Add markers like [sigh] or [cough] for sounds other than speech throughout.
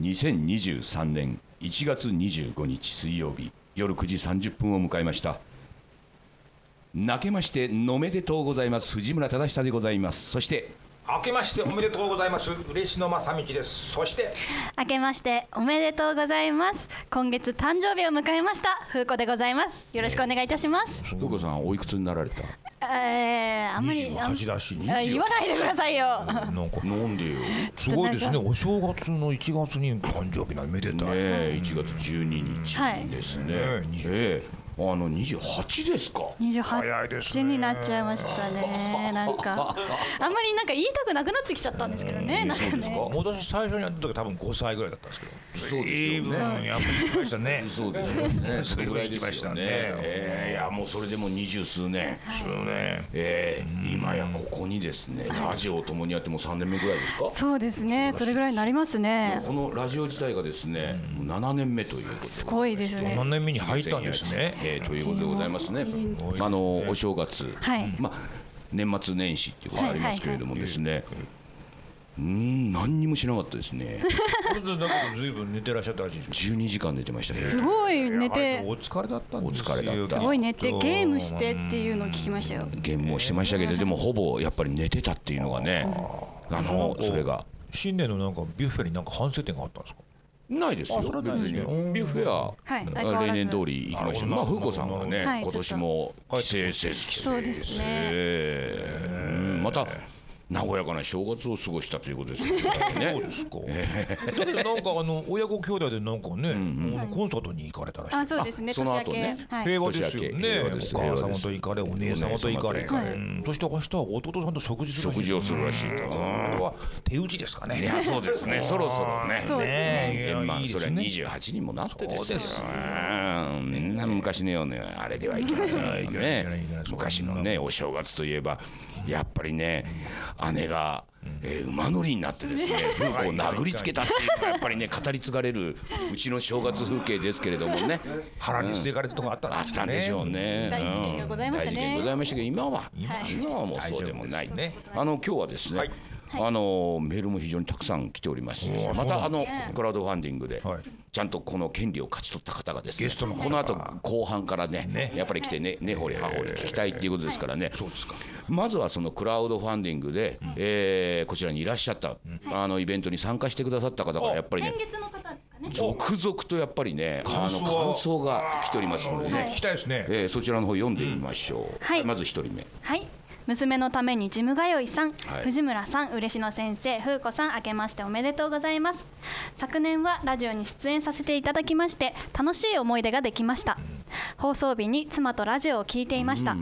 2023年1月25日水曜日夜9時30分を迎えました。泣けましておめでとうございます。藤村忠久でございます。そして明けましておめでとうございます。嬉野正道です。そして明けましておめでとうございます。今月誕生日を迎えました。風子でございます。よろしくお願いいたします。ふうこさんおいくつになられた？えー、あんまりあん28だしあ言わないでくださいよ。なんかなんでよ？ねすごいですね。お正月の1月に誕生日なんめでたい、え1月12日ですね、はい。ええあの28ですか？早いです28ね。になっちゃいましたね。[laughs] なんか。あんまりなんか言いたくなくなってきちゃったんですけどね。なんかそうですか？ね私最初にやった時多分5歳ぐらいだったんですけど。そうですよね。やっぱり来ましたね。そうですよ [laughs] ね。それぐらいでしたね。ええいやもうそれでも二十数年。そうね。ええ今やここにですね。ラジオを共にやってもう3年目ぐらいですか？そうですね。それぐらいになりますね。このラジオ自体がですね、もう7年目ということすごいですね。何年目に入ったんですねえーということでございますね。あのお正月、はい。まあ年末年始っていうことがありますけれどもですね。うーん何にもしなかったですね。だけど随分寝てらっしゃったらしいですよ。12時間寝てましたね。すごい寝て。りお疲れだったんですよ。お疲れだった。すごい寝てゲームしてっていうのを聞きましたよ。ゲームもしてましたけどでもほぼやっぱり寝てたっていうのがね。あのそれが。新年のなんかビュッフェになんか反省点があったんですか？ないですよ。別に。ビュッフェは、はい例年通り行きました。まあ風子さんはね、はい今年も帰省せずそうですね。また和やかな正月を過ごしたということですよね [laughs] そうですか。だけどなんかあの親子兄弟でなんかね、コンサートに行かれたらしい。あそうですね。その後ね。平和ですよね。平和ですお母様と行かれ、お姉様と行かれ、お姉様と行かれ。うん。そして明日は弟さんと食事食事をするらしいと。これは手打ちですかね。いやそうですね。そろそろね。ね。まあそれはいいですね28にもなってですよ。みんな昔のようなあれではいけませんね。昔のねお正月といえばやっぱりね姉がえー馬乗りになってですね風子を殴りつけたっていうのがやっぱりね語り継がれるうちの正月風景ですけれどもね腹に捨てかれたとこあったんあですったんでしょうね。ね。大事件がございましたねうん大事件ございましたけど今は今は今はもうそうでもない。ねあの今日はですね。はい。あのメールも非常にたくさん来ておりますしまたあのクラウドファンディングではい。ちゃんとこの権利を勝ち取った方がですね。ゲストの方がこの後後半からねね。やっぱり来てね根掘り葉掘り聞きたいっていうことですからね。そうですか。まずはそのクラウドファンディングでえーこちらにいらっしゃったあのイベントに参加してくださった方がやっぱりね続々とやっぱりねあの感想は感想が来ておりますのでね。聞きたいですね。えーそちらの方読んでみましょう、はい。まず一人目。はい娘のためにジム通いさん、はい。藤村さん嬉野先生風子さん明けましておめでとうございます。昨年はラジオに出演させていただきまして楽しい思い出ができました。放送日に妻とラジオを聞いていました、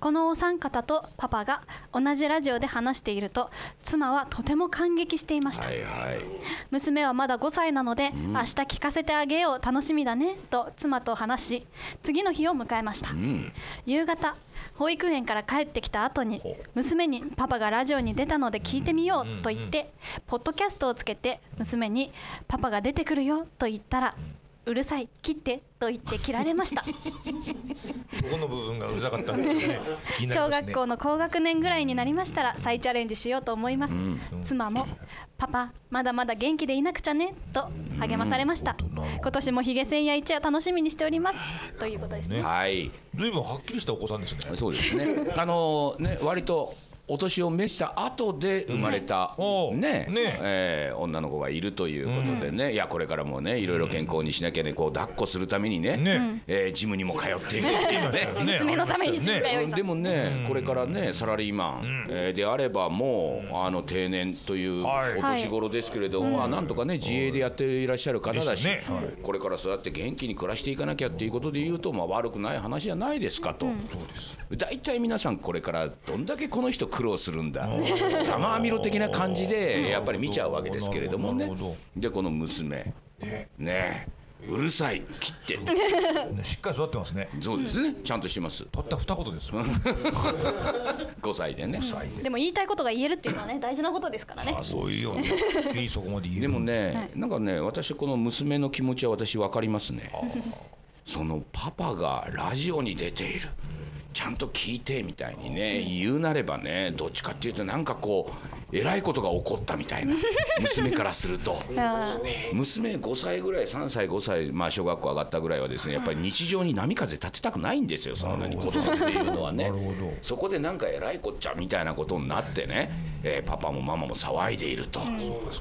このお三方とパパが同じラジオで話していると妻はとても感激していました、はいはい。娘はまだ5歳なので、明日聞かせてあげよう楽しみだねと妻と話し次の日を迎えました、うん。夕方保育園から帰ってきた後に娘にパパがラジオに出たので聞いてみようと言ってポッドキャストをつけて娘にパパが出てくるよと言ったらうるさい切ってと言って切られました。[laughs] どこの部分がうるさかったんですかね。[laughs] 気になり小学校の高学年ぐらいになりましたら再チャレンジしようと思います、妻もパパまだまだ元気でいなくちゃねと励まされました。うん。今年もヒゲ千夜一夜楽しみにしております。ということですね。はい。ずいぶんはっきりしたお子さんですね。そうですね。あのね割とお年を召した後で生まれた、おう。ねね。えー女の子がいるということでね、いやこれからもねいろいろ健康にしなきゃねこう抱っこするためにねね。えージムにも通っているっていうね。[laughs] ね。娘のためにジム通いでもね、これからねサラリーマン、えーであればもうあの定年というはい。お年頃ですけれども、まあなんとかね自営でやっていらっしゃる方だし、はい。これからそうやって元気に暮らしていかなきゃっていうことで言うと、まあ、悪くない話じゃないですかと、大体皆さんこれからどんだけこの人苦労するんだ。ざまあみろ的な感じでやっぱり見ちゃうわけですけれどもね。でこの娘。ね。うるさい。切って。ねしっかり育ってますね。そうですね。ちゃんとしてます。たった二言ですよ。[laughs] 5歳でね。で。も言いたいことが言えるっていうのはね大事なことですからね。そういうよ。いいそこまで言える。でもね、なんかね私この娘の気持ちは私分かりますね。そのパパがラジオに出ているちゃんと聞いてみたいにね言うなればねどっちかっていうとなんかこうえらいことが起こったみたいな。[laughs] 娘からすると。娘5歳ぐらい3歳5歳、まあ、小学校上がったぐらいはですねやっぱり日常に波風立てたくないんですよそんなに子供っていうのはね。そ [laughs] こでなんかえらいこっちゃみたいなことになってね、えー、パパもママも騒いでいると、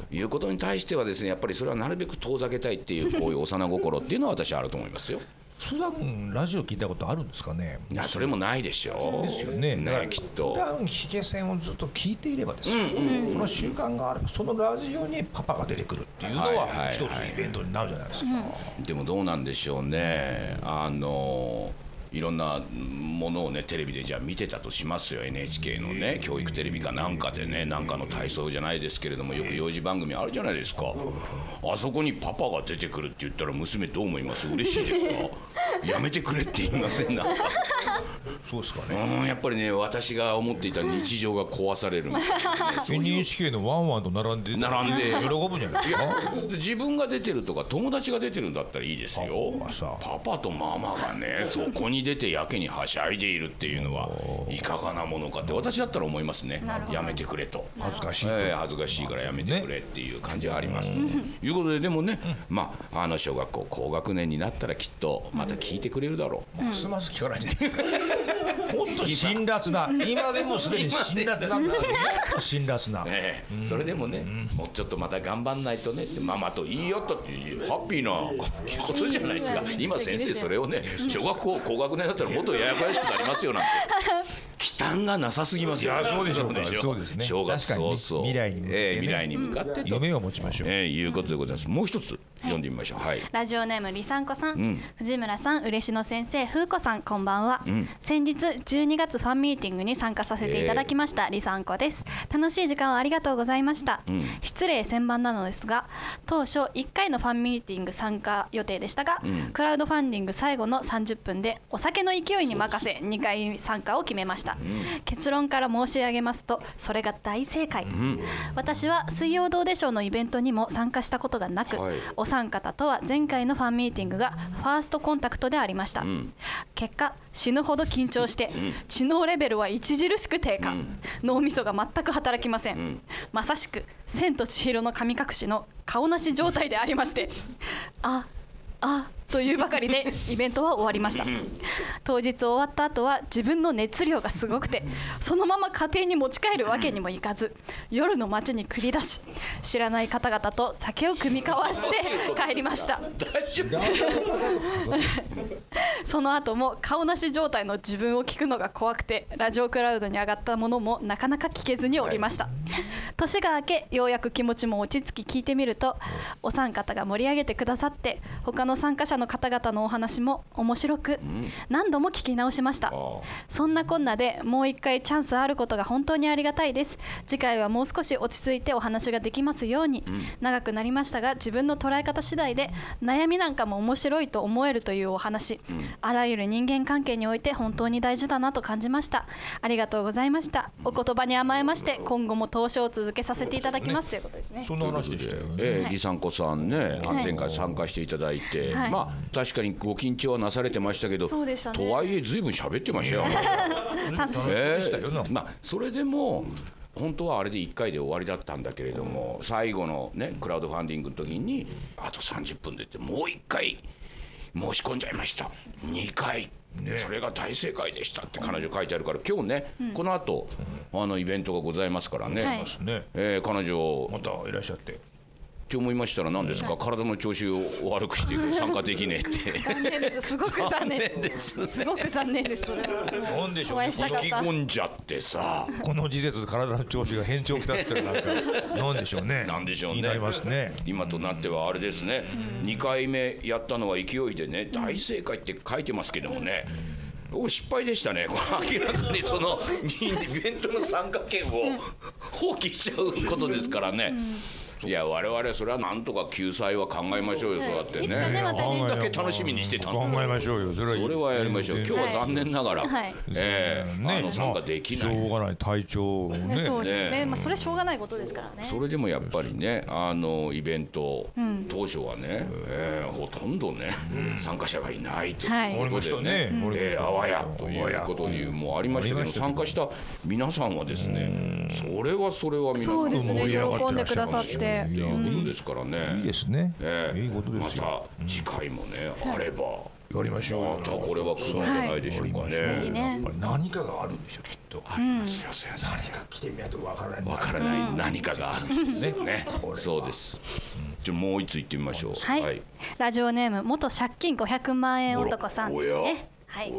いうことに対してはですねやっぱりそれはなるべく遠ざけたいっていうこういう幼心っていうのは私はあると思いますよ。普段ラジオ聞いたことあるんですかね？いやそれもないでしょ。うですよね。ねきっと。普段ヒゲ線をずっと聞いていればですよ、その習慣があればそのラジオにパパが出てくるっていうのは一つイベントになるじゃないですか、でもどうなんでしょうね。あのいろんなものをねテレビでじゃあ見てたとしますよ。NHK のね教育テレビかなんかでねなんかの体操じゃないですけれどもよく幼児番組あるじゃないですか。あそこにパパが出てくるって言ったら娘どう思います？嬉しいですか？[laughs] やめてくれって言いません？なそうですかね。うんやっぱりね私が思っていた日常が壊される。[laughs] ね NHK のワンワンと並んで並んで。喜ぶんじゃないですか？自分が出てるとか友達が出てるんだったらいいですよ。パパとママがねそこに出てやけにはしゃいでいるっていうのはいかがなものかって私だったら思いますね。やめてくれと。恥ずかしい、えー、恥ずかしいからやめてくれっていう感じはあります、ね、ということででもね、まああの小学校高学年になったらきっとまた聞いてくれるだろう、ますます聞かないじゃないで。す [laughs] か本当辛辣な。今でもすでに辛辣な辛辣な、え。ー、それでもね、もうちょっとまた頑張んないとねってママといいよとっていうハッピーなことじゃないですか。今先生それをね小学校高学年だったらもっとややこやしくなりますよなんて。忌憚がなさすぎますよ、ね、そうでしょうそうですね。正月早々。未来に向、ね、えー、未来に向かって夢を持ちましょう、えー、いうことでございます。もう一つ読んでみましょう、はい、ラジオネームりさんこさん、うん、藤村さん嬉野先生風子さんこんばんは、うん、先日12月ファンミーティングに参加させていただきました、えー、りさんこです。楽しい時間をありがとうございました、うん、失礼千万なのですが当初1回のファンミーティング参加予定でしたが、クラウドファンディング最後の30分でお酒の勢いに任せ2回参加を決めました、結論から申し上げますとそれが大正解、私は水曜どうでしょうのイベントにも参加したことがなく、はい、お三方とは前回のファンミーティングがファーストコンタクトでありました、うん、結果死ぬほど緊張して、うん、知能レベルは著しく低下、うん、脳みそが全く働きません、まさしく「千と千尋の神隠し」の顔なし状態でありましてああというばかりで [laughs] イベントは終わりました。当日終わった後は自分の熱量がすごくてそのまま家庭に持ち帰るわけにもいかず夜の街に繰り出し知らない方々と酒を酌み交わして [laughs] 帰りました。[laughs] その後も顔なし状態の自分を聞くのが怖くてラジオクラウドに上がったものもなかなか聞けずにおりました。年が明けようやく気持ちも落ち着き聞いてみるとお三方が盛り上げてくださって他の参加者の方々のお話も面白く、何度も聞き直しました。そんなこんなでもう一回チャンスあることが本当にありがたいです。次回はもう少し落ち着いてお話ができますように、長くなりましたが自分の捉え方次第で悩みなんかも面白いと思えるというお話、あらゆる人間関係において本当に大事だなと感じました。ありがとうございました。お言葉に甘えまして今後も投資を続けさせていただきますということですね。そんな話でしたよね、えー、李さんこさんね、前回参加していただいて、まあ確かにご緊張はなされてましたけど、ね、とはいえずいぶん喋ってましたよ。[laughs] えー、まあそれでも本当はあれで1回で終わりだったんだけれども最後のねクラウドファンディングの時にあと30分でってもう1回申し込んじゃいました。2回。ね、それが大正解でしたって彼女書いてあるから今日ね、うん、この後あのイベントがございますからね、はい、えー、彼女またいらっしゃってって思いましたら何ですか、体の調子を悪くして [laughs] 参加できねえって。残念です。すごく残念。です。すごく残念ですそれなんでしょう引き込んじゃってさ。この時点で体の調子が変調きたってるなんか [laughs] なんでしょうね？なんでしょうね？なりますね。今となってはあれですね、うん、2回目やったのは勢いでね大正解って書いてますけどもね、お失敗でしたね、明らかにその [laughs] イベントの参加権を放棄しちゃうことですからね。いや我々それはなんとか救済は考えましょうよ、そうやってね。ねまたねこんだけ楽しみにしてた考のえましょうよ。それそれはやりましょう。今日は残念ながら、はい。ええあの参加できない、しょうがない。体調ねまあそれしょうがないことですからね。それでもやっぱりねあのイベント、当初はね、えーほとんどね、参加者がいないとはいいうことでね、ありましたね。えーあわやということにもありましたけど参加した皆さんはですねそれはそれは皆さんそうですね。盛り上がって喜んでくださっらっしゃるてって。いうことですからね。いいですね。ええいいことですよ。また次回もね、あればやりましょうよ。またこれは来るんじゃないでしょうかぜね。ひねやっぱり何かがあるんでしょきっと。ありますよ先生。何か来てみない。とわからないわからない何かがあるんですね。ね、そうです。じゃあもう一つ行ってみましょう。はい、ラジオネーム元借金500万円男さんですおやねはい。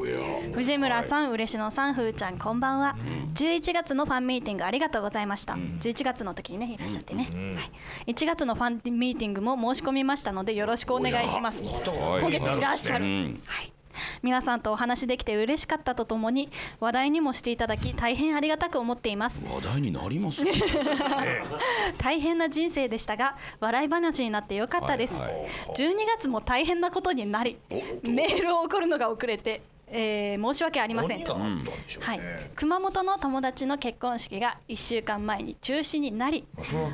藤村さん、嬉野さん、ふーちゃん、こんばんは。11月のファンミーティングありがとうございました。11月の時にね、いらっしゃってね。はい、1月のファンミーティングも申し込みましたので、よろしくお願いします。はい今月いらっしゃる。うんはい。皆さんとお話できて嬉しかったとともに話題にもしていただき大変ありがたく思っています。話題になります。[laughs] 大変な人生でしたが笑い話になってよかったです、はいはい。12月も大変なことになりメールを送るのが遅れて、えー申し訳ありません。何があったんでしょうはい。ね、熊本の友達の結婚式が1週間前に中止になり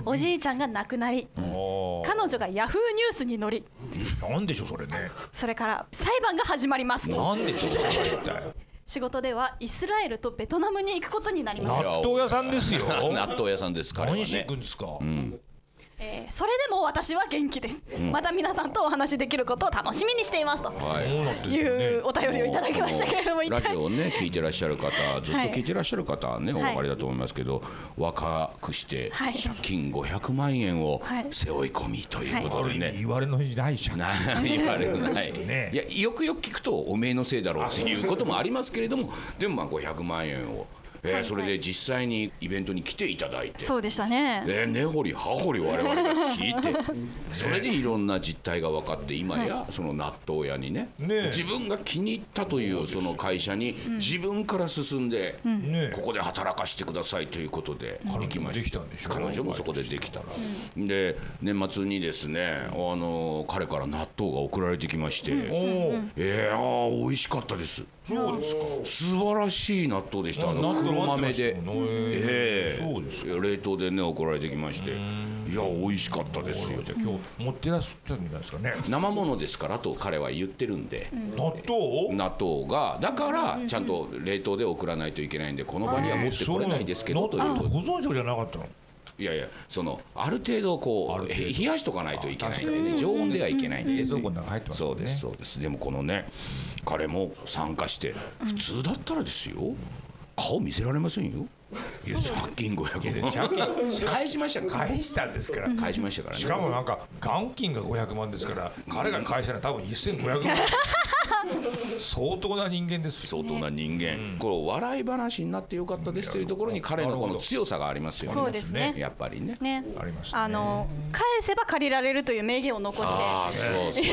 おじいちゃんが亡くなりあー。彼女がヤフーニュースに載りなんでしょうそれね。それから裁判が始まります。なんでしょうそれは一体仕事ではイスラエルとベトナムに行くことになりま納す、豆屋さんですよ。納豆屋さんです彼は何しに行ねくんですか、えーそれでも私は元気です、また皆さんとお話しできることを楽しみにしていますと。はい。どうお便りをいただきましたけれどもラジオをね聞いてらっしゃる方ずっとはい聞いてらっしゃる方はね、はい。お分かりだと思いますけど若くしてはい。借金500万円をはい。背負い込みということでね、味言われの時代じゃんな言われるない、ね。いやよくよく聞くとおめえのせいだろうっていうこともありますけれどもでもまあ500万円を、えーはい。それで実際にイベントに来ていただいて。そうでしたね。ね、根掘り葉掘り我々が聞いて。[laughs] それでいろんな実態が分かって今やその納豆屋にねね自分が気に入ったというその会社に自分から進んでねここで働かせてくださいということで行きまでした。ん。でしょ彼女もそこでできたで年末にですねあの彼から納豆が送られてきまして。おおえー、あー美味しかったですそうですか。素晴らしい納豆でした。あの黒豆で。ええ。そうです冷凍でね送られてきまして。いや美味しかったですよ。じゃあ今日持ってらっしゃるんじゃないですかね。生ものですからと彼は言ってるんで、納豆？納豆が。だからちゃんと冷凍で送らないといけないんでこの場には持ってこれないですけどという納と豆保存食じゃなかったの？いやいやそのある程度こうへ冷やしとかないといけないんでね。常温ではいけないんで冷蔵庫の中入ってますもね。そうんですそうです。でもこのね彼も参加して普通だったらですよ。顔見せられませんよ借金500万。借金。返しました。から返したんですから。返しましたからね。しかもなんか元金が500万ですから彼が返したら多分1500万。相当な人間ですよ。相当な人間、これ笑い話になってよかったですというところに彼のこの強さがありますよね。そうですね。やっぱりね。ね。ありますね。あの返せば借りられるという名言を残してああそうそうい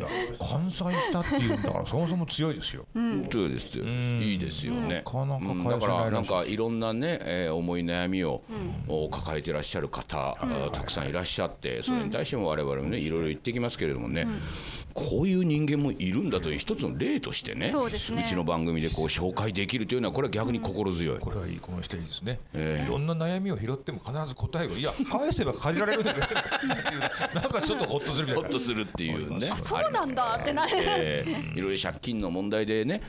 や完済したっていうんだからそもそも強いですよ。本当ですよ。いいですよね。なかなかうん返せないらしいだからなんかいろんなね、えー思い悩みを、お抱えていらっしゃる方、あーたくさんいらっしゃってそれに対しても我々もねいろいろ言ってきますけれどもね、こういう人間もいるんだという一つの例としてねそうちの番組でこう紹介できるというのはこれは逆に心強い。これはいいこの人いいですね、ええ。いろんな悩みを拾っても必ず答えがいや返せば借りられるんだよ [laughs] なんかちょっとホッとするみたいな。ほっとするっていうね。あそうなんだってなる。えーいろいろ借金の問題でね、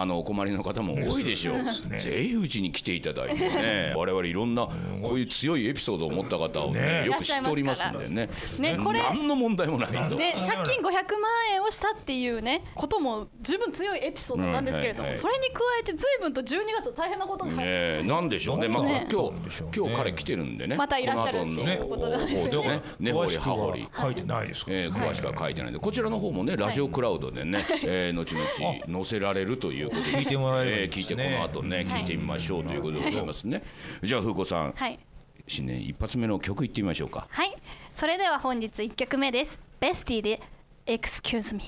あのお困りの方も多いでしょう。ね。ぜひうちに来ていただいてね、[laughs] 我々いろんなこういう強いエピソードを持った方をねね。よく知っておりますんでね。ねこれ何の問題もないと。で借金500万円をしたっていうねことも十分強いエピソードなんですけれども、うんはいはい。それに加えて随分と12月大変なことが、ねえ、なんでしょうね。まあ、ね今日今日彼来てるんでね。またいらっしゃるこの後のっていうことなんですでもね根掘り葉掘り。書い。てないですから、えー詳しくは書いてないんで、こちらの方もねラジオクラウドでね、えー後々載せられるということで聞いてもらえればいいえー聞いてこの後ね聞いてみましょうということでございますね。じゃあ風子さん、はい。新年一発目の曲いってみましょうか。はい。それでは本日1曲目です。ベスティで Excuse me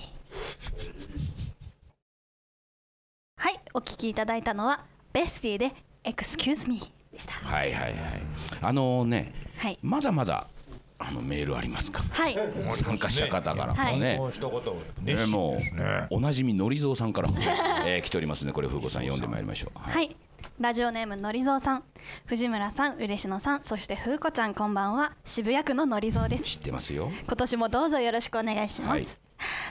はい。お聴きいただいたのはベスティで Excuse me でした。はいはいはい。あのね、はい。まだまだあのメールありますか？はい。参加した方からはい。ねこうしたことをねもうおなじみのりぞうさんから、[laughs] えー来ておりますねこれ風子さん読んでまいりましょう。はい。はい。ラジオネームのりぞうさん。藤村さん嬉野さんそして風子ちゃんこんばんは。渋谷区ののりぞうです。知ってますよ。今年もどうぞよろしくお願いします、はい。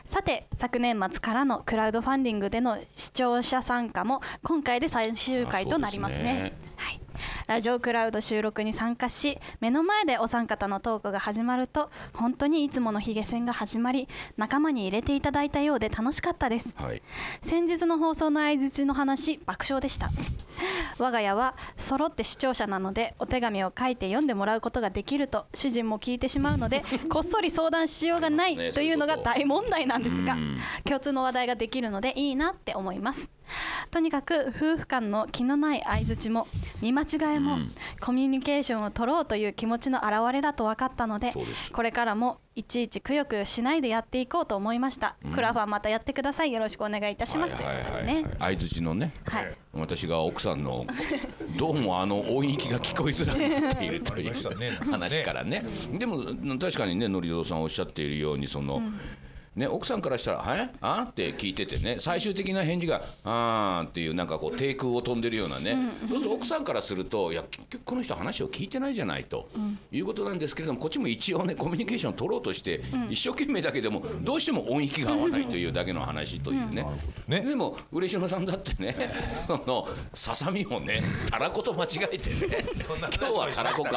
さて昨年末からのクラウドファンディングでの視聴者参加も今回で最終回となりますね。ね。はい、ラジオクラウド収録に参加し目の前でお三方のトークが始まると本当にいつものヒゲ戦が始まり仲間に入れていただいたようで楽しかったです。はい。先日の放送の相槌の話爆笑でした。我が家は揃って視聴者なのでお手紙を書いて読んでもらうことができると主人も聞いてしまうので [laughs] こっそり相談しようがないというのが大問題なんですがうん。共通の話題ができるのでいいなって思いますとにかく夫婦間の気のない相槌も見間違いもコミュニケーションを取ろうという気持ちの表れだと分かったのでこれからもいちいちくよくよしないでやっていこうと思いました、クラファンまたやってください。よろしくお願いいたします、ということですね。相づちのね。はい。私が奥さんの [laughs] どうもあの音域が聞こえづらくなっているという話からね。でも確かにねのりぞうさんおっしゃっているようにその、ね、奥さんからしたら「はいあ？って聞いててね最終的な返事が「あー」っていうなんかこう低空を飛んでるようなね、そうすると奥さんからするといや結局この人話を聞いてないじゃないと、いうことなんですけれどもこっちも一応ねコミュニケーションを取ろうとして、一生懸命だけでもどうしても音域が合わないというだけの話というね。ね。でも嬉野さんだってね [laughs] そのささみをねたらこと間違えてね今日はたらこか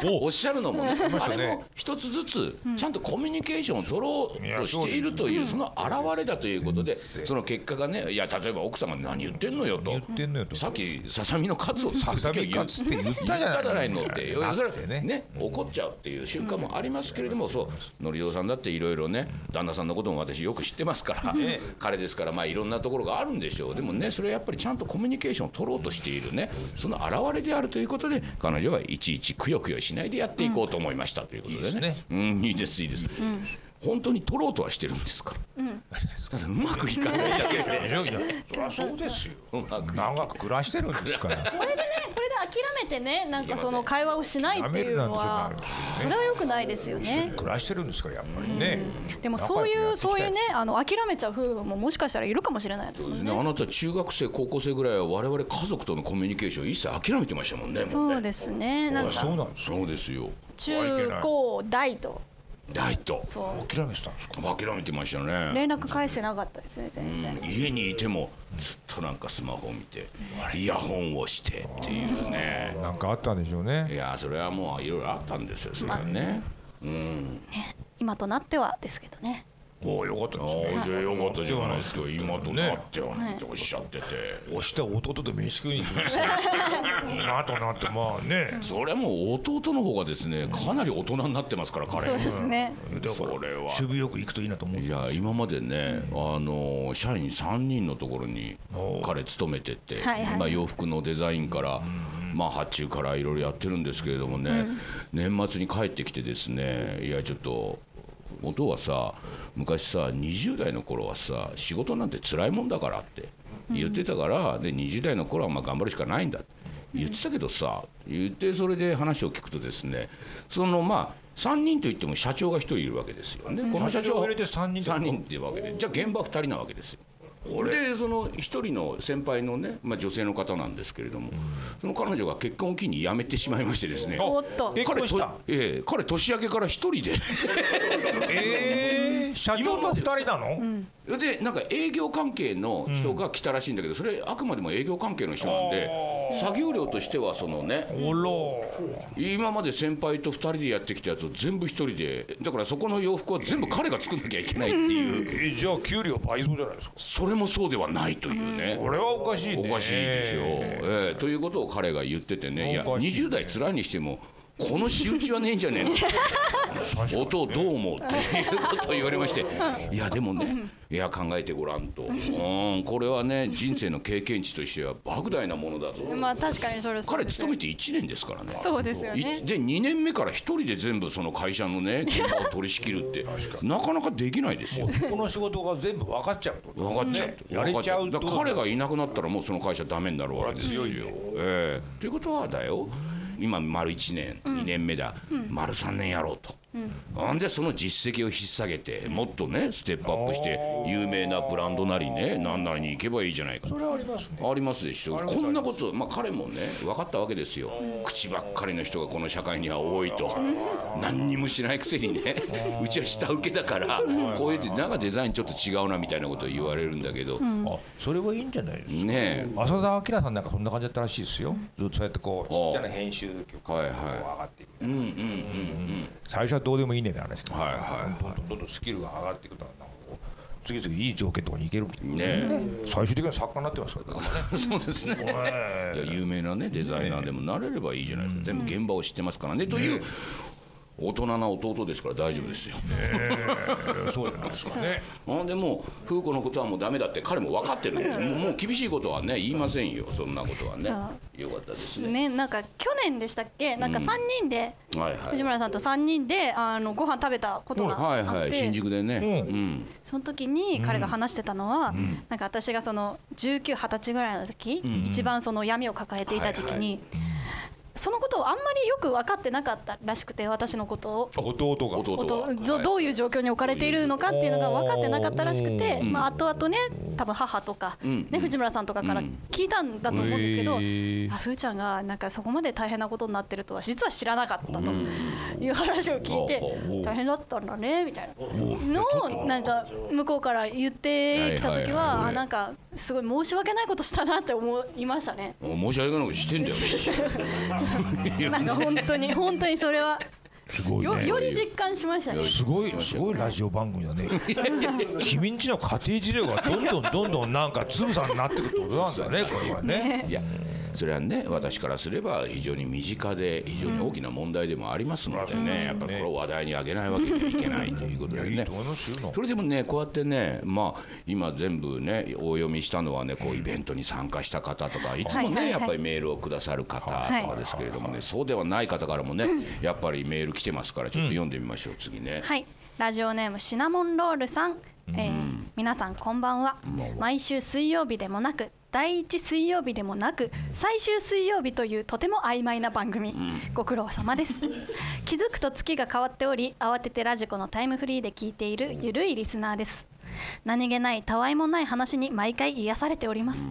とおっしゃるのもねあれも一つずつちゃんとコミュニケーションを取ろうとしているというその表れだということでその結果がねいや例えば奥さんが何言ってんのよと。言ってんのよと。さっきささみのカツをさっきささみカツって言ったじゃないのって。それねね。怒っちゃうっていう瞬間もありますけれどもそうのりおさんだっていろいろね旦那さんのことも私よく知ってますから [laughs] え彼ですからまあいろんなところがあるんでしょう。でもねそれはやっぱりちゃんとコミュニケーションを取ろうとしているねその表れであるということで彼女はいちいちくよくよしないでやっていこうと思いましたということでね。いいですね。うんいいですいいです本当に取ろうとはしてるんですか？らただうまくいかないだけでいやいやそりゃそうですよ。長く暮らしてるんですから。[laughs] これでねこれで諦めてねなんかその会話をしないっていうのはそれは良くないですよね。暮らしてるんですからやっぱりね。でもそういうそういうね仲あの諦めちゃう夫婦ももしかしたらいるかもしれないですね。ですね。あなた中学生高校生ぐらいは我々家族とのコミュニケーション一切諦めてましたもんねそうですねなん良くしてそうかなんそうですよ。中高大と大とそう。諦めてたんですか？諦めてましたね、連絡返してなかったですね全然。うん。家にいてもずっとなんかスマホを見てイヤホンをしてっていうね。なんかあったんでしょうね。いやそれはもういろいろあったんですよそれはね。うん。今となってはですけどねおおよかったですあね。あじゃあよか。ったじゃないですか。今となってはね。っておっしゃってて。押した弟と飯食いに行くんですよあとなってまあね。それはもう弟の方がですねかなり大人になってますから彼。そうですね。それは。渋よく行くといいなと思ういや今までね、あの社員3人のところに彼勤めてて、まあ、洋服のデザインから、まあ、発注からいろいろやってるんですけれどもね、年末に帰ってきてですねいやちょっと音はさ昔さ20代の頃はさ仕事なんて辛いもんだからって言ってたから、で20代の頃はまあ頑張るしかないんだ言ってたけどさ言ってそれで話を聞くとですねそのまあ3人といっても社長が1人いるわけですよね。この社長を入れて三人ってこと？3人っていうわけでじゃあ現場2人なわけですよ。でその一人の先輩のね、まあ、女性の方なんですけれども、その彼女が結婚を機に辞めてしまいましてですね。おっと。結婚した？彼とええ彼年明けから一人で。ええ社長と二人なの？でなんか営業関係の人が来たらしいんだけど、それあくまでも営業関係の人なんで作業量としてはそのね今まで先輩と2人でやってきたやつを全部1人でだからそこの洋服は全部彼が作んなきゃいけないっていう。えじゃあ給料倍増じゃないですか？それもそうではないというね。これはおかしいね。おかしいでしょう、ええということを彼が言っててね。いやおかしい。ね20代辛いにしてもこの仕打ちはねえんじゃねえの？[laughs] 音をどう思う？っていうことを言われまして。いやでもねいや考えてごらんと。うんこれはね人生の経験値としては莫大なものだぞ。まあ確かにそれそうです彼勤めて1年ですからね。そうですよね。いで2年目から1人で全部その会社のね [laughs] 現場を取り仕切るってなかなかできないですよ。この仕事が全部分かっちゃうと。分かっちゃう、ね。やれちゃう彼がいなくなったらもうその会社ダメになるわけですよ。ええ。ということはだよ今丸1年、2年目だ、丸3年やろうと。なんでその実績を引っ提げてもっとねステップアップして有名なブランドなりね何なりに行けばいいじゃないかそれはありますね。ありますでしょ。こんなことまあ彼もね分かったわけですよ。口ばっかりの人がこの社会には多いと。何にもしないくせにねうちは下請けだからこういうなんかデザインちょっと違うなみたいなことを言われるんだけど。あそれはいいんじゃないですか。ねえ。浅田明さんなんかそんな感じだったらしいですよ。ずっとそうやってこうちっちゃな編集局が上がっていくうんうんうん。最初はどうでもいいねって話ではいはいどんどんどんスキルが上がっていくと次々いい条件とかに行けるうん。ね最終的には作家になってますからねえそうですね。[laughs] 有名なねデザイナーでもなれればいいじゃないですか。全部現場を知ってますからね。という大人な弟ですから大丈夫ですよ。そうじゃないですかね。なんでもう風子のことはもうダメだって彼も分かってるもう厳しいことはね言いませんよ。そんなことはね。よかったですね。ねなんか去年でしたっけ？なんか3人で、はいはい。藤村さんと3人であのご飯食べたことがあって、はいはい新宿でね。ううん。その時に彼が話してたのは、なんか私がその19、20歳ぐらいの時、一番その闇を抱えていた時期に、そのことをあんまりよく分かってなかったらしくて私のことを。弟が。弟どどういう状況に置かれているのかっていうのが分かってなかったらしくて、うんまあ後々ね多分母とか、うんね、藤村さんとかから聞いたんだと思うんですけど、へー。あふーちゃんがなんかそこまで大変なことになってるとは実は知らなかったという話を聞いてうん。大変だったんだねみたいな。のをなんか向こうから言ってきた時はあなんかすごい申し訳ないことしたなって思いましたね。申し訳ないことしてんだよね [laughs] [laughs] なんか [laughs] 本当に本当にそれは。すごいね。よより実感しましたね。すごいすごいラジオ番組だね。[laughs] 君んちの家庭事情がどんどんどんどんなんかつぶさになってくってことなんだねこれはね。いやそれはね私からすれば非常に身近で非常に大きな問題でもありますのでね、やっぱりこれを話題に上げないわけにはいけないということですよそれでもねこうやってねまあ今全部ねお読みしたのはねこうイベントに参加した方とかい。つもねやっぱりメールをくださる方とかですけれどもねそうではない方からもねやっぱりメール来てますからちょっと読んでみましょう次ね。はい、ラジオネームシナモンロールさん、えー皆さんこんばんは。毎週水曜日でもなく第一水曜日でもなく最終水曜日というとても曖昧な番組、ご苦労様です。[laughs] 気づくと月が変わっており慌ててラジコのタイムフリーで聞いているゆるいリスナーです何気ないたわいもない話に毎回癒されております、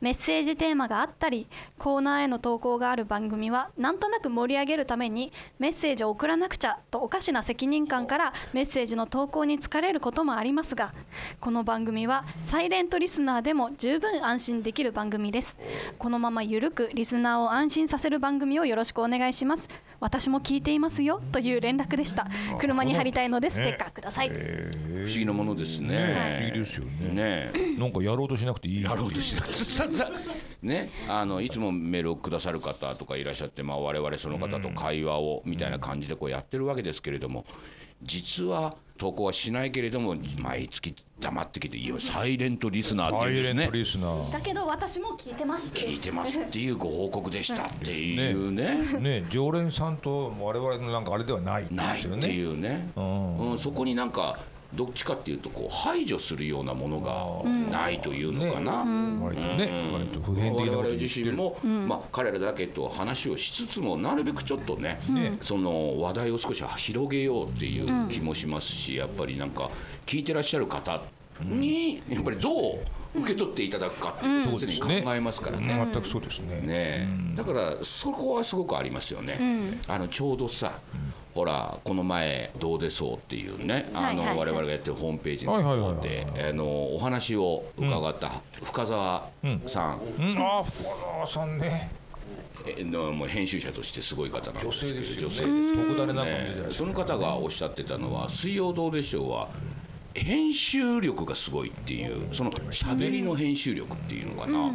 メッセージテーマがあったりコーナーへの投稿がある番組はなんとなく盛り上げるためにメッセージを送らなくちゃとおかしな責任感からメッセージの投稿に疲れることもありますがこの番組はサイレントリスナーでも十分安心できる番組です。このままゆるくリスナーを安心させる番組をよろしくお願いします私も聞いていますよという連絡でした。車に貼りたいのでステッカーください、不思議なものですね。ね不思議ですよね。ねなんかやろうとしなくていい。やろうとしなくて。[laughs] ね。あのいつもメールをくださる方とかいらっしゃって、まあ、我々その方と会話をみたいな感じでこうやってるわけですけれども実は投稿はしないけれども毎月黙ってきていやサイレントリスナーってサいうんですね。イレントリスナー。だけど私も聞いてます。って聞いてますっていうご報告でしたっていうね。ね。常連さんと我々のなんかあれではないんないっていうね、ん。うん、そこになんかどっちかっていうとこう排除するようなものがないというのかな。割とね割と普遍的な我々自身も、まあ、彼らだけと話をしつつもなるべくちょっとね、その話題を少し広げようっていう気もしますし、やっぱりなんか聞いてらっしゃる方にやっぱりどう受け取っていただくかっていう常に考えますからね。全くそうですね。ねだからそこはすごくありますよね。あのちょうどさほらこの前「どうでそう」っていうねあのはいはい。はい我々がやってるホームページの方であのお話を伺った深澤さん。うん。ああ福沢さんね。えのもう編集者としてすごい方なんですけど女性です女性。よねその方がおっしゃってたのは「水曜どうでしょう」は編集力がすごいっていうその喋りの編集力っていうのかな。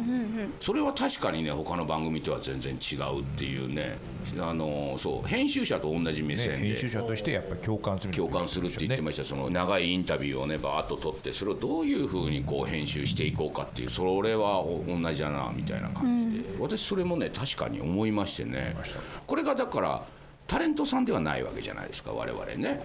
それは確かにね他の番組とは全然違うっていうねあのそう編集者と同じ目ね線で編集者としてやっぱり共感する共感するって言ってました。その長いインタビューをねバーッと取ってそれをどういうふうにこう編集していこうかっていうそれは同じだなみたいな感じで。私それもね確かに思いましてね。これがだからタレントさんではないわけじゃないですか我々ね、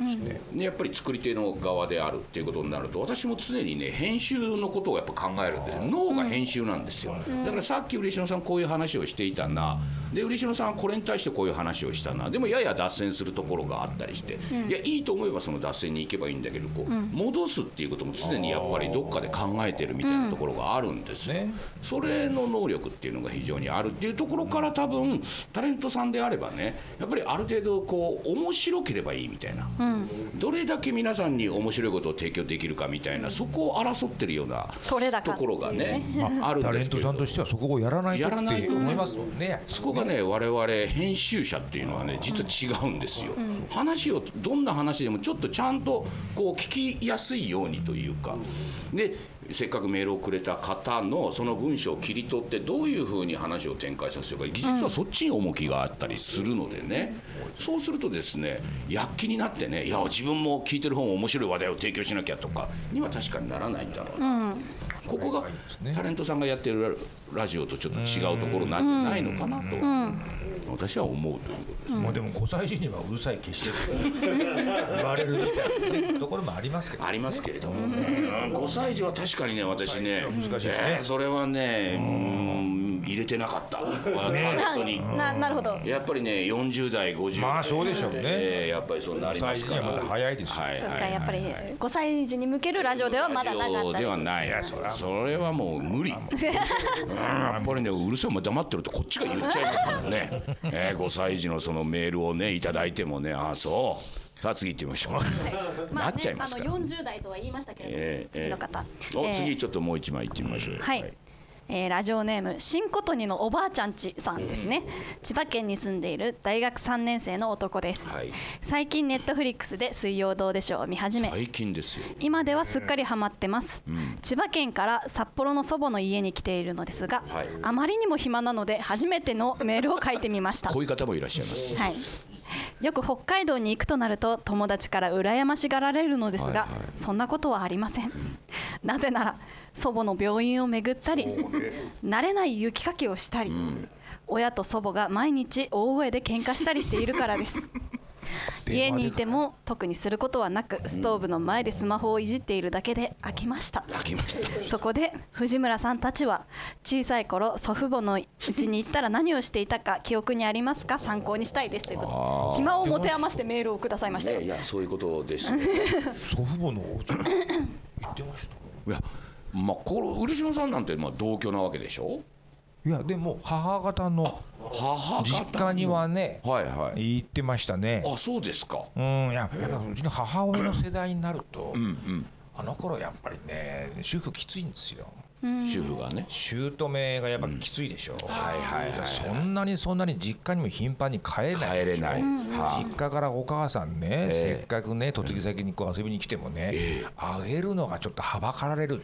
でやっぱり作り手の側であるっていうことになると私も常にね編集のことをやっぱ考えるんですよ。脳が編集なんですよ、だからさっき嬉野さんこういう話をしていたな。で嬉野さんはこれに対してこういう話をしたな。でもやや脱線するところがあったりして、いやいいと思えばその脱線に行けばいいんだけどこう、戻すっていうことも常にやっぱりどっかで考えてるみたいなところがあるんですよ、ねそれの能力っていうのが非常にあるっていうところから多分タレントさんであればねやっぱりある程度こう面白ければいいみたいな、どれだけ皆さんに面白いことを提供できるかみたいなそこを争ってるようなところがねあるんタレンですけれどトさんとしてはそこをやらないとやって。らないとね。思いますもんね。そこがね我々編集者っていうのはね実は違うんですよ、話をどんな話でもちょっとちゃんとこう聞きやすいようにというか。でせっかくメールをくれた方のその文章を切り取ってどういうふうに話を展開させるか実はそっちに重きがあったりするのでね、そうするとですね躍起になってねいや自分も聞いてる本面白い話題を提供しなきゃとかには確かにならないんだろうな、ここがタレントさんがやってるラジオとちょっと違うところなんじゃないのかなと、私は思うということです。もうでも5歳児にはうるさい消してる言われるみたいなねところもありますけど。ありますけれども、5歳児は確かにね私ね難しいですねえーそれはねうん入れてなかった、ターゲットに。ななるほど。やっぱりね40代50代。まあそうでしょうね。えーやっぱりそうなりますから。5歳児にはまだ早いですよ。そうはいはい。かやっぱり5歳児に向けるラジオではまだなかラジオった。ではない。それはもう無理。[laughs] うんやっぱりねうるせえお前黙ってるとこっちが言っちゃいますからね、えー、5歳児のそのメールをねいただいてもね。ああそう。さあ次行ってみましょう、なっちゃいますから。あの40代とは言いましたけれども、えー次の方、おえー次ちょっともう一枚行ってみましょうよ。はい、えーラジオネーム新琴にのおばあちゃんちさんですね、千葉県に住んでいる大学3年生の男です、はい。最近ネットフリックスで「水曜どうでしょう」を見始め。最近ですよ。今ではすっかりハマってます、千葉県から札幌の祖母の家に来ているのですが、はい。あまりにも暇なので初めてのメールを書いてみました。[laughs] こういう方もいらっしゃいます。はい、[laughs] よく北海道に行くとなると友達から羨ましがられるのですが、はいはい。そんなことはありません、なぜなら祖母の病院を巡ったり慣れない雪かきをしたり、親と祖母が毎日大声で喧嘩したりしているからです家にいても特にすることはなくストーブの前でスマホをいじっているだけで飽きました。そこで藤村さんたちは小さい頃祖父母の家に行ったら何をしていたか記憶にありますか？参考にしたいですということ。で暇を持て余してメールをくださいました。よいやそういうことですよ [laughs] 祖父母のお家行ってました？[laughs] いやまあこれ嬉野さんなんてまあ同居なわけでしょ？いやでも母方の実家にはねはいはい。行ってましたね。あそうですか。うんいややっぱうちの母親の世代になると、あの頃やっぱりね主婦きついんですよ。主婦がね。姑がやっぱきついでしょ。はいはいはいそんなにそんなに実家にも頻繁に帰れない帰れない。は実家からお母さんね、えせっかくね嫁ぎ先にこう遊びに来てもね、あげるのがちょっとはばかられる、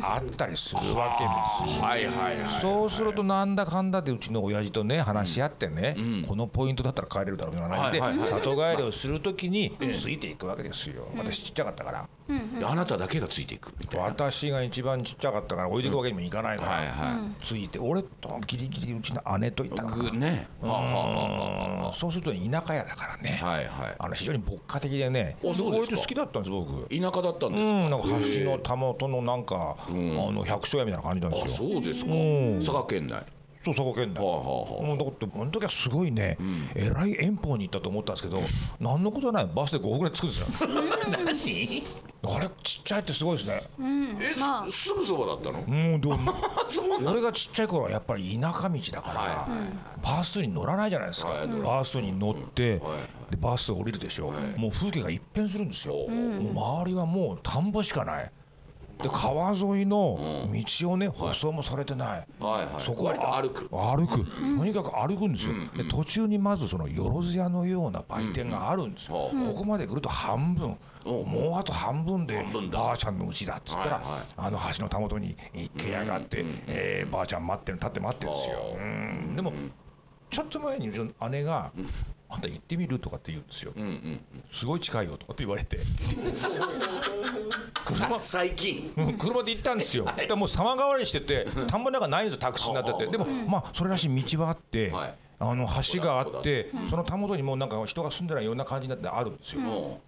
あったりするわけですよ。はいはいはいそうするとなんだかんだでうちの親父とね話し合ってね、このポイントだったら帰れるだろうみたいな感じではいはいはい。里帰りをするときについていくわけですよ、私ちっちゃかったから、であなただけがついていくみたいな。私が一番ちっちゃかったから置いていくわけにもいかないから、はいはついて俺とギリギリうちの姉といったのかなぐね。そうすると田舎屋だからね、あはいはい。あの非常に牧歌的でね。あそうですか。割と好きだったんです僕。田舎だったんうですか？んなんか橋のたもとのなんか、あの百姓屋みたいな感じなんであすよ。そうですか。ん。佐賀県内そう佐賀県内、はあはあはあもうだってこの時はすごいね、えらい遠方に行ったと思ったんですけど何のことはないバスで5分ぐらい着くんですよ。[laughs] 何？あれちっちゃいってすごいですね。えまあ。すすぐそばだったの？もうでも [laughs] 俺がちっちゃい頃はやっぱり田舎道だから、はい。はいバスに乗らないじゃないですか、はいバスに乗って、はい。でバス降りるでしょ、もう風景が一変するんですよ、もう周りはもう田んぼしかないで川沿いの道をね舗装もされてない、そこは割と歩く。歩く、とにかく歩くんですよ、で途中にまずそのよろず屋のような売店があるんですよ、うん。ここまで来ると半分、もうあと半分でばあちゃんの家だっつったら、あの橋のたもとに一軒家があって、えーばあちゃん待ってる立って待ってるんですよ、うん。でもちょっと前に姉が「あんた行ってみる?」とかって言うんですよ、すごい近いよとかって言われて車最近。うん車で行ったんですよ。でもう様変わりしてて、田んぼの中ないんですよ、タクシーになってて。でも、まあ、それらしい道はあってはい、あの橋があってそのたもとにもうなんか人が住んでないような感じになってあるんですよ、も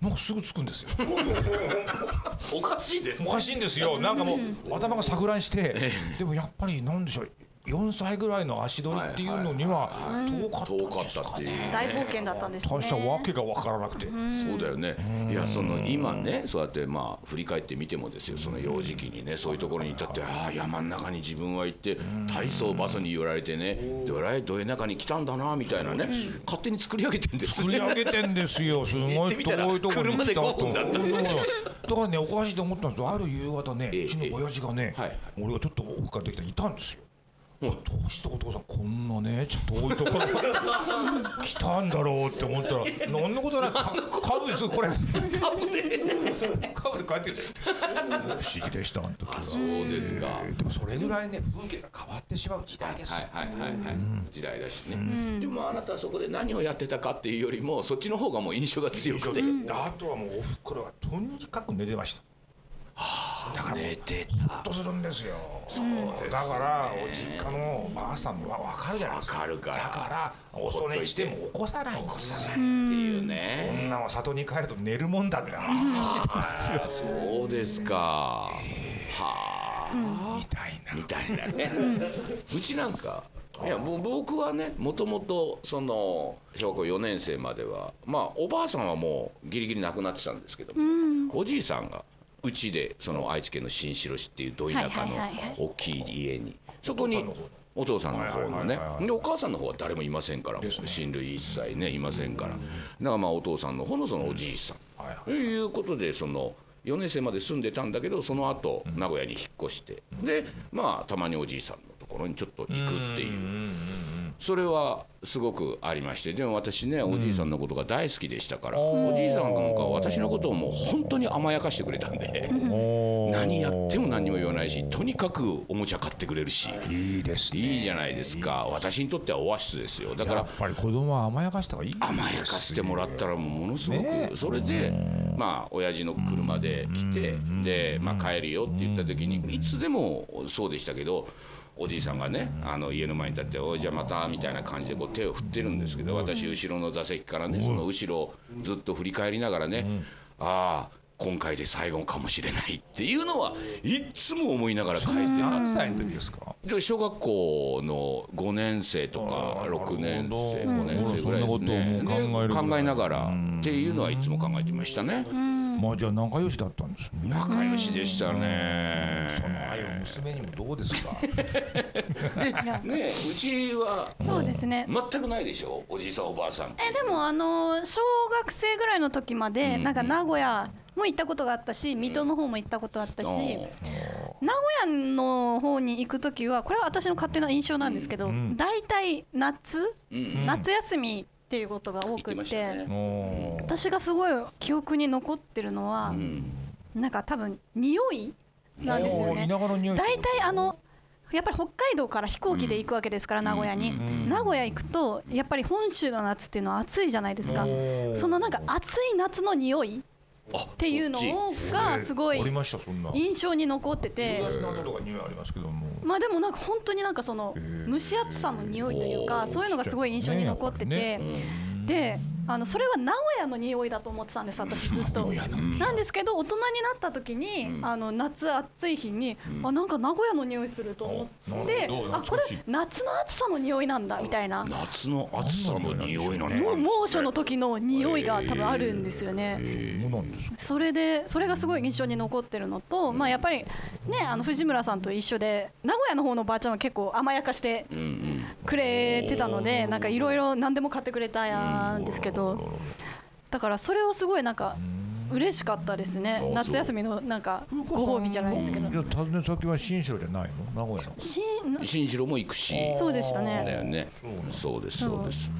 なんかすぐ着くんですよ。う [laughs] おかしいですおかしいんですよ。なんかもう頭が錯乱してでもやっぱりなんでしょう4歳ぐらいの足取りっていうのには遠かったですかね。たっていう大冒険だったんですね。大したわけが分からなくて、そうだよね。いやその今ねそうやってまあ振り返ってみてもですよ。その幼児期にねそういうところにいたってああ山の中に自分は行って体操バスに寄られてねどえらいどえ中に来たんだなみたいなね勝手に作り上げてんです作りね上げてんですよ。[laughs] すごい遠いところに来た車で5分だったうん。だからねおかしいと思ったんですよ。ある夕方ねええうちの親父がね、はい俺がちょっと奥からできたらいたんですようんどうしてお父さんこんなねちょっと遠いところ [laughs] 来たんだろうって思ったら何のことない [laughs] かカブですこれ。カブで。カブで帰ってる。不思議でしたあの時は。そうですか。えーでもそれぐらいね風景が変わってしまう時代です。よ、はいはいはいはい、時代だしね、でもあなたはそこで何をやってたかっていうよりもそっちの方がもう印象が強くて、あとはもうおふくろはとにかく寝てましただから寝てほっとするんですよそうだからお実家のばあさんは分かるじゃないですか。わかるから。だから恐れしても起こさない。んですよっていうね、女は里に帰ると寝るもんだって話ですよ。そうですか、はあ、みたいな。みたいなね、うちなんかいやもう僕はねもともとその小学校4年生まではまあおばあさんはもうギリギリ亡くなってたんですけども、おじいさんがうちでその愛知県の新城市っていうど田舎の大きい家に。そこにお父さんの方のね。でお母さんの方は誰もいませんから親類一切ねいませんから。だからまあお父さんの方のそのおじいさん。ということでその4年生まで住んでたんだけどその後名古屋に引っ越して。でまあたまにおじいさんのところにちょっと行くっていう。それはすごくありまして。でも私ねおじいさんのことが大好きでしたからおじいさんなんかは私のことをもう本当に甘やかしてくれたんで何やっても何にも言わないしとにかくおもちゃ買ってくれるし。いいですね。いいじゃないですか。私にとってはオアシスですよ。だからやっぱり子供は甘やかした方がいい甘やかしてもらったらものすごね。くそれでまあ親父の車で来てでまあ帰るよって言った時にいつでもそうでしたけどおじいさんがねあの家の前に立って「おいじゃあまた」みたいな感じでこう手を振ってるんですけど私後ろの座席からねその後ろをずっと振り返りながらねああ今回で最後かもしれないっていうのはいっつも思いながら帰ってた。何歳の時ですか？で小学校の5年生とかあら6年生なるほど。5年生ぐらいですね。考えながらっていうのはいつも考えてましたねまあじゃあ仲良しだったんですね。仲良しでしたね。その愛を娘にもどうですか？[laughs] ねうちはそうですね。全くないでしょ？おじいさんおばあさん。えでもあの小学生ぐらいの時までなんか名古屋も行ったことがあったし水戸の方も行ったことあったし名古屋の方に行く時はこれは私の勝手な印象なんですけどん大体夏？うん。夏休みっていうことが多くましたね。私がすごい記憶に残ってるのはうん。なんか多分匂いなんですよね。大体あのやっぱり北海道から飛行機で行くわけですから、名古屋に、うん。名古屋行くとやっぱり本州の夏っていうのは暑いじゃないですか。そのなんか暑い夏の匂いあっていうのがすごい印象に残ってて。10月の後とか匂いありまあでもなんか本当になんかその蒸し暑さの匂いというかそういうのがすごい印象に残っててであのそれは名古屋の匂いだと思ってたんです私ずっと。うん。なんですけど大人になった時に、うん。あの夏暑い日に、うん。あなんか名古屋の匂いすると思あってあこれ夏の暑さの匂いなんだみたいな。夏の暑さの匂いなんてあもうるんです猛暑の時の匂いが多分あるんですよね。それでそれがすごい印象に残ってるのと、まあ、やっぱりねあの藤村さんと一緒で名古屋の方のばあちゃんは結構甘やかしてくれてたのでなんかいろいろ何でも買ってくれたんですけどだからそれをすごいなんか嬉しかったですね。夏休みのなんかご褒美じゃないですけど。いや訪ね先は新城じゃないの？名古屋の。し新城も行くし。そうでしただねよねそうですそうです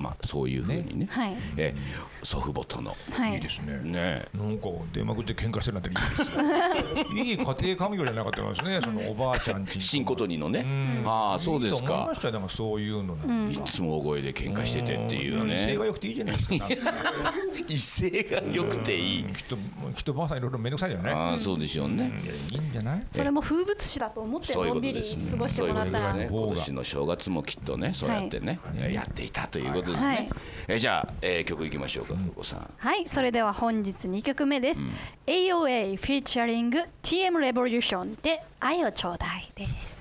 まあそういうふうにね。はい。え祖父母との。はい。いいですね。ね。なんか出まくって喧嘩してるなんていいですよ。[laughs] いい家庭環境じゃなかったですねそのおばあちゃんち。に新琴にのね。ああそうですか。ましたよなんかそういうのなんかいつも大声で喧嘩しててっていうね。威勢が良くていいじゃないですか [laughs] 威勢が良くていい。きっときっとばあさんいろいろ面倒くさいじゃない？ああそうでしょうね。いいんじゃない？それも風物詩だと思ってのんびり過ごしてもらったら、ね。今年の正月もきっとねそうやってねやっていたということですはい。ねえじゃあえー曲いきましょうか風子さん。はいそれでは本日2曲目です、AOA フィーチャリング TM レボリューションで愛をちょうだいです